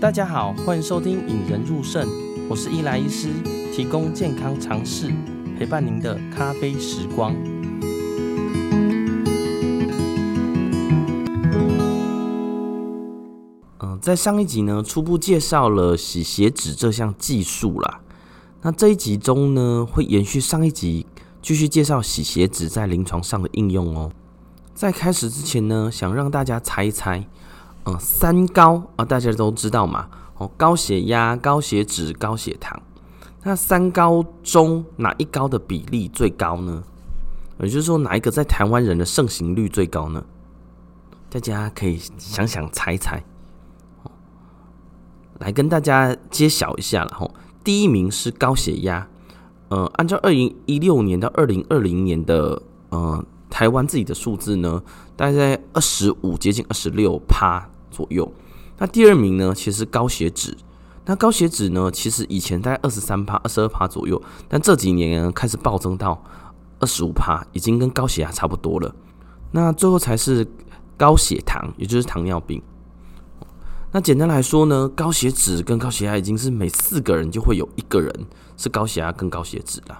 大家好，欢迎收听《引人入胜》，我是伊莱医师，提供健康常识，陪伴您的咖啡时光。嗯，在上一集呢，初步介绍了洗鞋子这项技术啦。那这一集中呢，会延续上一集，继续介绍洗鞋子在临床上的应用哦。在开始之前呢，想让大家猜一猜。嗯，三高啊，大家都知道嘛。哦，高血压、高血脂、高血糖。那三高中哪一高的比例最高呢？也就是说，哪一个在台湾人的盛行率最高呢？大家可以想想猜一猜。来跟大家揭晓一下了哈。第一名是高血压。呃，按照二零一六年到二零二零年的呃台湾自己的数字呢，大概在二十五接近二十六趴。左右，那第二名呢？其实高血脂。那高血脂呢？其实以前大概二十三趴、二十二趴左右，但这几年呢开始暴增到二十五趴，已经跟高血压差不多了。那最后才是高血糖，也就是糖尿病。那简单来说呢，高血脂跟高血压已经是每四个人就会有一个人是高血压跟高血脂了。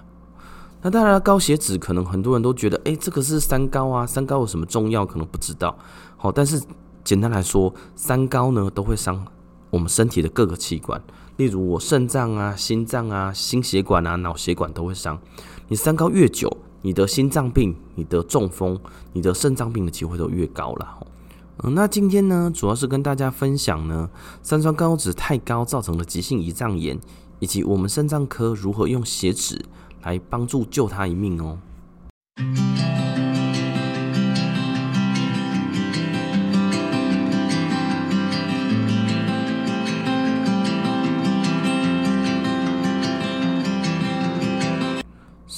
那当然，高血脂可能很多人都觉得，哎，这个是三高啊，三高有什么重要？可能不知道。好，但是。简单来说，三高呢都会伤我们身体的各个器官，例如我肾脏啊、心脏啊、心血管啊、脑血管都会伤。你三高越久，你得心脏病、你得中风、你得肾脏病的机会都越高了。嗯，那今天呢，主要是跟大家分享呢，三酸甘油酯太高造成的急性胰脏炎，以及我们肾脏科如何用血脂来帮助救他一命哦。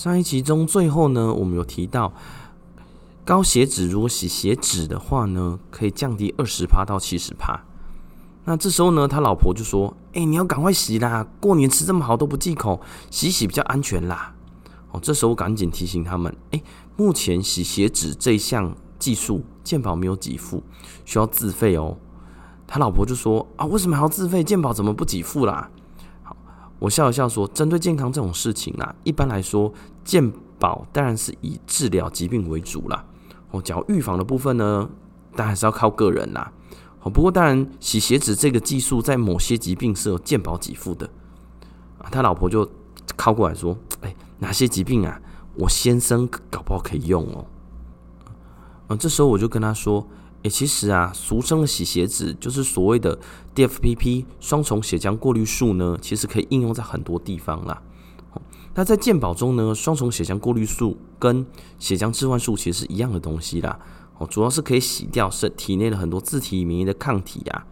上一集中最后呢，我们有提到高血脂如果洗血脂的话呢，可以降低二十趴到七十趴。那这时候呢，他老婆就说：“哎，你要赶快洗啦，过年吃这么好都不忌口，洗洗比较安全啦。”哦，这时候赶紧提醒他们：“哎，目前洗血脂这项技术健保没有给付，需要自费哦。”他老婆就说：“啊，为什么还要自费？健保怎么不给付啦？”我笑了笑说：“针对健康这种事情啊，一般来说，健保当然是以治疗疾病为主啦。哦，讲预防的部分呢，当然还是要靠个人啦。哦，不过当然，洗鞋子这个技术在某些疾病是有健保给付的。啊，他老婆就靠过来说：‘哎，哪些疾病啊？我先生搞不好可以用哦。’嗯，这时候我就跟他说。”诶，其实啊，俗称的洗鞋子就是所谓的 DFPP 双重血浆过滤术呢，其实可以应用在很多地方啦。那在鉴宝中呢，双重血浆过滤术跟血浆置换术其实是一样的东西啦。哦，主要是可以洗掉身体内的很多自体免疫的抗体啊，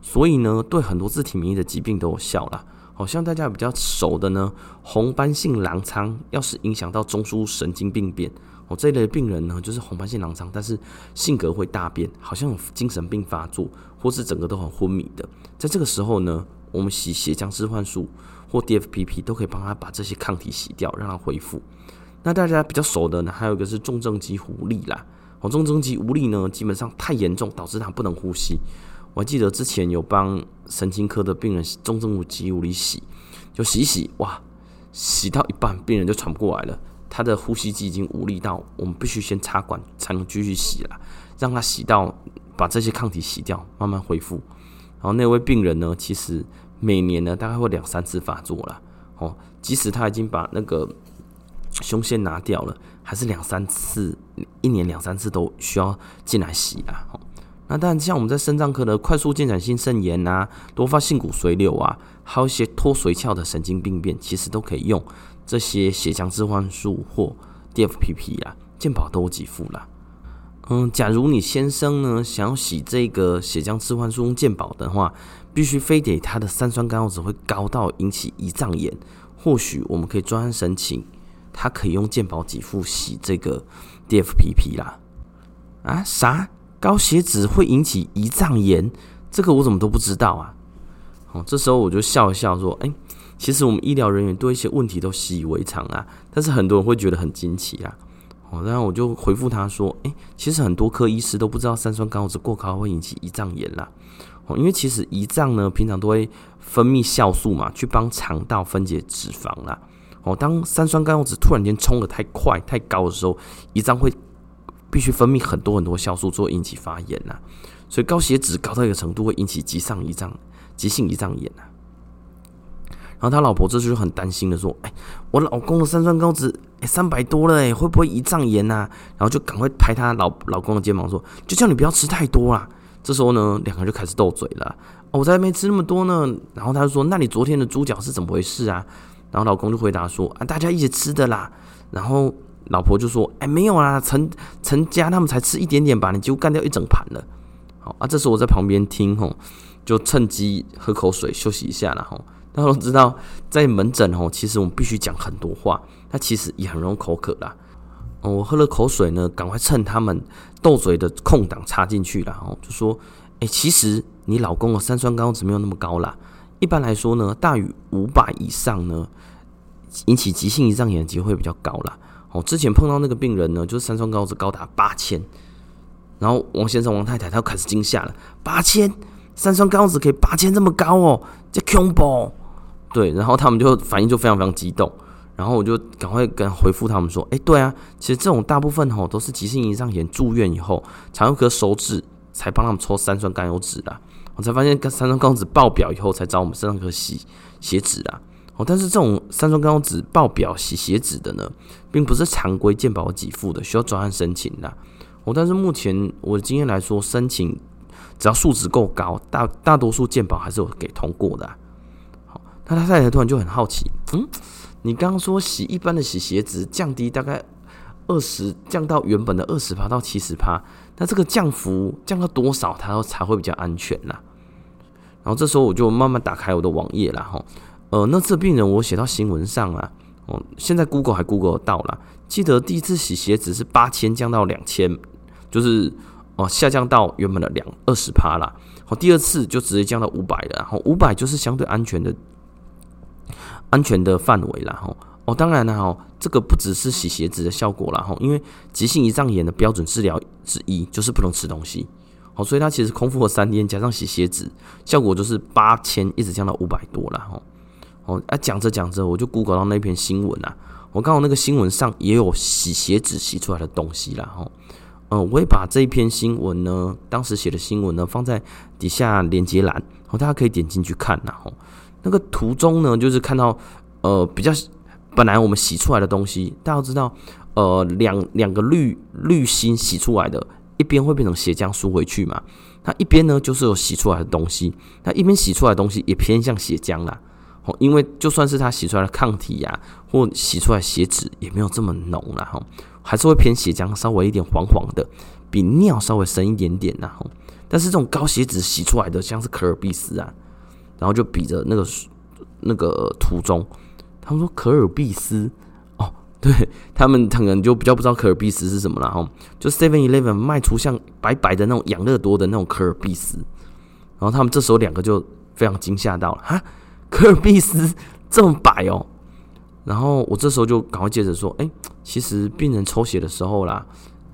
所以呢，对很多自体免疫的疾病都有效啦。好像大家比较熟的呢，红斑性狼疮，要是影响到中枢神经病变。我这一类病人呢，就是红斑性狼疮，但是性格会大变，好像有精神病发作，或是整个都很昏迷的。在这个时候呢，我们洗血浆置换术或 DFPP 都可以帮他把这些抗体洗掉，让他恢复。那大家比较熟的呢，还有一个是重症肌无力啦。哦，重症肌无力呢，基本上太严重，导致他不能呼吸。我还记得之前有帮神经科的病人重症肌无力洗，就洗洗，哇，洗到一半，病人就喘不过来了。他的呼吸机已经无力到，我们必须先插管才能继续洗了，让他洗到把这些抗体洗掉，慢慢恢复。然后那位病人呢，其实每年呢大概会两三次发作了，哦，即使他已经把那个胸腺拿掉了，还是两三次，一年两三次都需要进来洗啊。那当然，像我们在肾脏科的快速进展性肾炎啊、多发性骨髓瘤啊，还有一些脱髓鞘的神经病变，其实都可以用。这些血浆置换术或 DFPP 啊，健保都有给付了。嗯，假如你先生呢想要洗这个血浆置换术用健保的话，必须非得他的三酸甘油酯会高到引起胰脏炎，或许我们可以专案申请，他可以用健保给付洗这个 DFPP 啦。啊？啥？高血脂会引起胰脏炎？这个我怎么都不知道啊？哦，这时候我就笑一笑说：“哎。”其实我们医疗人员对一些问题都习以为常啊，但是很多人会觉得很惊奇啊。哦，然后我就回复他说：“诶，其实很多科医师都不知道三酸甘油酯过高会引起胰脏炎啦。哦，因为其实胰脏呢，平常都会分泌酵素嘛，去帮肠道分解脂肪啦。哦，当三酸甘油酯突然间冲得太快、太高的时候，胰脏会必须分泌很多很多酵素，做引起发炎呐。所以高血脂高到一个程度，会引起急上胰脏、急性胰脏炎呐。然后他老婆这时候就很担心的说：“哎，我老公的三酸高脂哎三百多了哎，会不会胰脏炎呐？”然后就赶快拍他老老公的肩膀说：“就叫你不要吃太多啦。”这时候呢，两个人就开始斗嘴了。哦，我才没吃那么多呢。然后他就说：“那你昨天的猪脚是怎么回事啊？”然后老公就回答说：“啊，大家一起吃的啦。”然后老婆就说：“哎，没有啦，陈陈家他们才吃一点点吧，你几乎干掉一整盘了。”好啊，这时候我在旁边听吼，就趁机喝口水休息一下了吼。大家都知道，在门诊吼，其实我们必须讲很多话，那其实也很容易口渴啦。哦，我喝了口水呢，赶快趁他们斗嘴的空档插进去了哦，就说：“哎，其实你老公的三酸甘油酯没有那么高啦，一般来说呢，大于五百以上呢，引起急性胰脏炎的机会比较高啦。哦，之前碰到那个病人呢，就是三酸甘油酯高达八千，然后王先生、王太太他又开始惊吓了，八千三酸甘油酯可以八千这么高哦，这恐怖。对，然后他们就反应就非常非常激动。然后我就赶快跟回复他们说：“哎，对啊，其实这种大部分吼都是急性胰腺炎住院以后，肠胃科收治才帮他们抽三酸甘油酯的。我才发现，跟三酸甘油酯爆表以后，才找我们肾脏科洗血脂啊。哦，但是这种三酸甘油酯爆表洗鞋子的呢，并不是常规健保给付的，需要专案申请的。哦，但是目前我的经验来说，申请只要数值够高，大大多数健保还是有给通过的。好，那他太太突然就很好奇，嗯。”你刚刚说洗一般的洗鞋子降低大概二十，降到原本的二十趴到七十趴，那这个降幅降到多少，它才会比较安全啦？然后这时候我就慢慢打开我的网页了哈，呃，那次病人我写到新闻上啊，哦，现在 Google 还 Google 到了，记得第一次洗鞋子是八千降到两千，就是哦下降到原本的两二十趴啦。好，第二次就直接降到五百了，然后五百就是相对安全的。安全的范围啦，吼哦，当然了，吼这个不只是洗鞋子的效果啦，吼，因为急性胰脏炎的标准治疗之一就是不能吃东西，好，所以它其实空腹了三天加上洗鞋子，效果就是八千一直降到五百多了，吼哦，啊讲着讲着我就 Google 到那篇新闻啊，我刚好那个新闻上也有洗鞋子洗出来的东西啦，吼，嗯，我也把这一篇新闻呢，当时写的新闻呢放在底下连接栏，哦，大家可以点进去看呐，吼。那个图中呢，就是看到，呃，比较本来我们洗出来的东西，大家都知道，呃，两两个滤滤芯洗出来的，一边会变成血浆输回去嘛，那一边呢就是有洗出来的东西，那一边洗出来的东西也偏向血浆啦，哦，因为就算是它洗出来的抗体呀、啊，或洗出来血脂也没有这么浓啦，哈，还是会偏血浆，稍微一点黄黄的，比尿稍微深一点点然后，但是这种高血脂洗出来的，像是可尔必思啊。然后就比着那个那个途中，他们说可尔必思哦，对他们可能就比较不知道可尔必思是什么了哈，就 Seven Eleven 卖出像白白的那种养乐多的那种可尔必思，然后他们这时候两个就非常惊吓到了哈，科尔必斯这么白哦，然后我这时候就赶快接着说，哎，其实病人抽血的时候啦。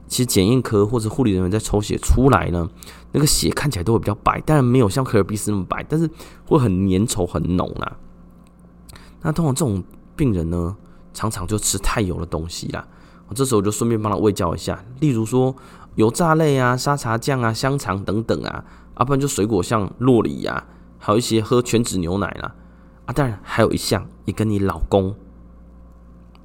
其实检验科或者护理人员在抽血出来呢，那个血看起来都会比较白，当然没有像科尔必斯那么白，但是会很粘稠、很浓啊。那通常这种病人呢，常常就吃太油的东西啦。我这时候就顺便帮他喂教一下，例如说油炸类啊、沙茶酱啊、香肠等等啊，啊不然就水果像洛梨呀，还有一些喝全脂牛奶啦。啊当然还有一项也跟你老公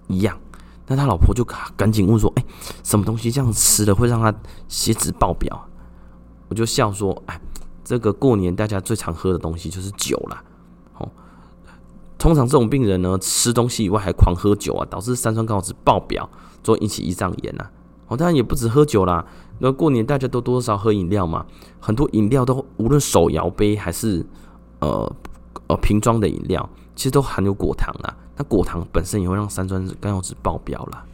一样。那他老婆就赶紧问说：“哎，什么东西这样吃的会让他血脂爆表？”我就笑说：“哎，这个过年大家最常喝的东西就是酒啦。哦，通常这种病人呢，吃东西以外还狂喝酒啊，导致三酸甘油酯爆表，就引起胰脏炎呐。哦，当然也不止喝酒啦，那过年大家都多少喝饮料嘛，很多饮料都无论手摇杯还是呃呃瓶装的饮料，其实都含有果糖啊。”那果糖本身也会让三酸甘油酯爆表了。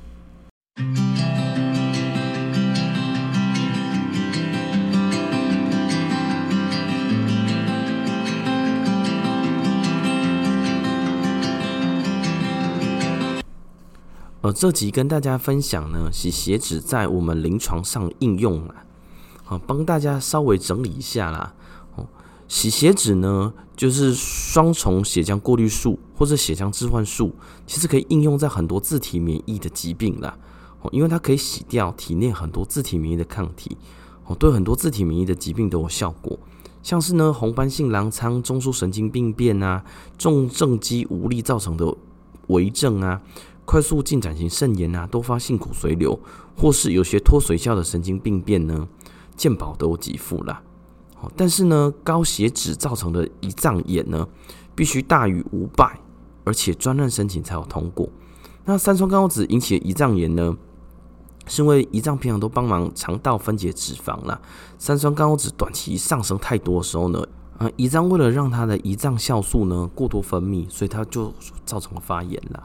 呃，这集跟大家分享呢，洗血脂在我们临床上应用啊，好，帮大家稍微整理一下啦。洗血脂呢，就是双重血浆过滤术或者血浆置换术，其实可以应用在很多自体免疫的疾病啦。哦，因为它可以洗掉体内很多自体免疫的抗体，哦，对很多自体免疫的疾病都有效果。像是呢，红斑性狼疮、中枢神经病变啊，重症肌无力造成的微症啊，快速进展型肾炎啊，多发性骨髓瘤，或是有些脱髓鞘的神经病变呢，健保都有给付啦。但是呢，高血脂造成的胰脏炎呢，必须大于五百，而且专案申请才有通过。那三酸甘油酯引起的胰脏炎呢，是因为胰脏平常都帮忙肠道分解脂肪啦，三酸甘油酯短期上升太多的时候呢，啊，胰脏为了让它的胰脏酵素呢过多分泌，所以它就造成了发炎了。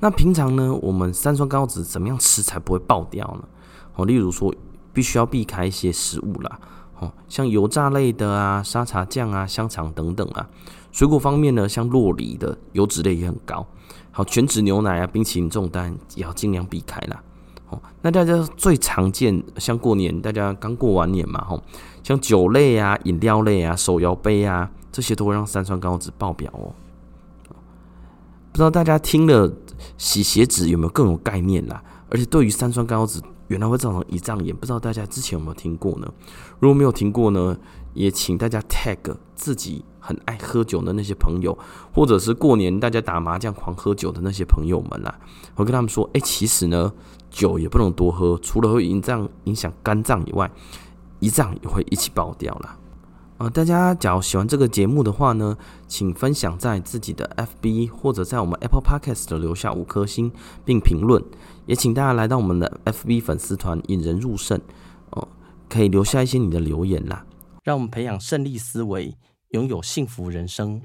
那平常呢，我们三酸甘油酯怎么样吃才不会爆掉呢？哦，例如说，必须要避开一些食物啦。哦，像油炸类的啊、沙茶酱啊、香肠等等啊，水果方面呢，像洛梨的油脂类也很高。好，全脂牛奶啊、冰淇淋这种当然也要尽量避开啦。哦，那大家最常见，像过年大家刚过完年嘛，吼，像酒类啊、饮料类啊、手摇杯啊，这些都会让三酸甘油酯爆表哦。不知道大家听了洗鞋子有没有更有概念啦？而且对于三酸甘油酯。原来会造成胰脏炎，不知道大家之前有没有听过呢？如果没有听过呢，也请大家 tag 自己很爱喝酒的那些朋友，或者是过年大家打麻将狂喝酒的那些朋友们啦。我跟他们说，哎、其实呢，酒也不能多喝，除了会影响影响肝脏以外，胰脏也会一起爆掉啦。呃，大家假如喜欢这个节目的话呢，请分享在自己的 FB 或者在我们 Apple Podcast 留下五颗星并评论，也请大家来到我们的 FB 粉丝团引人入胜哦，可以留下一些你的留言啦，让我们培养胜利思维，拥有幸福人生。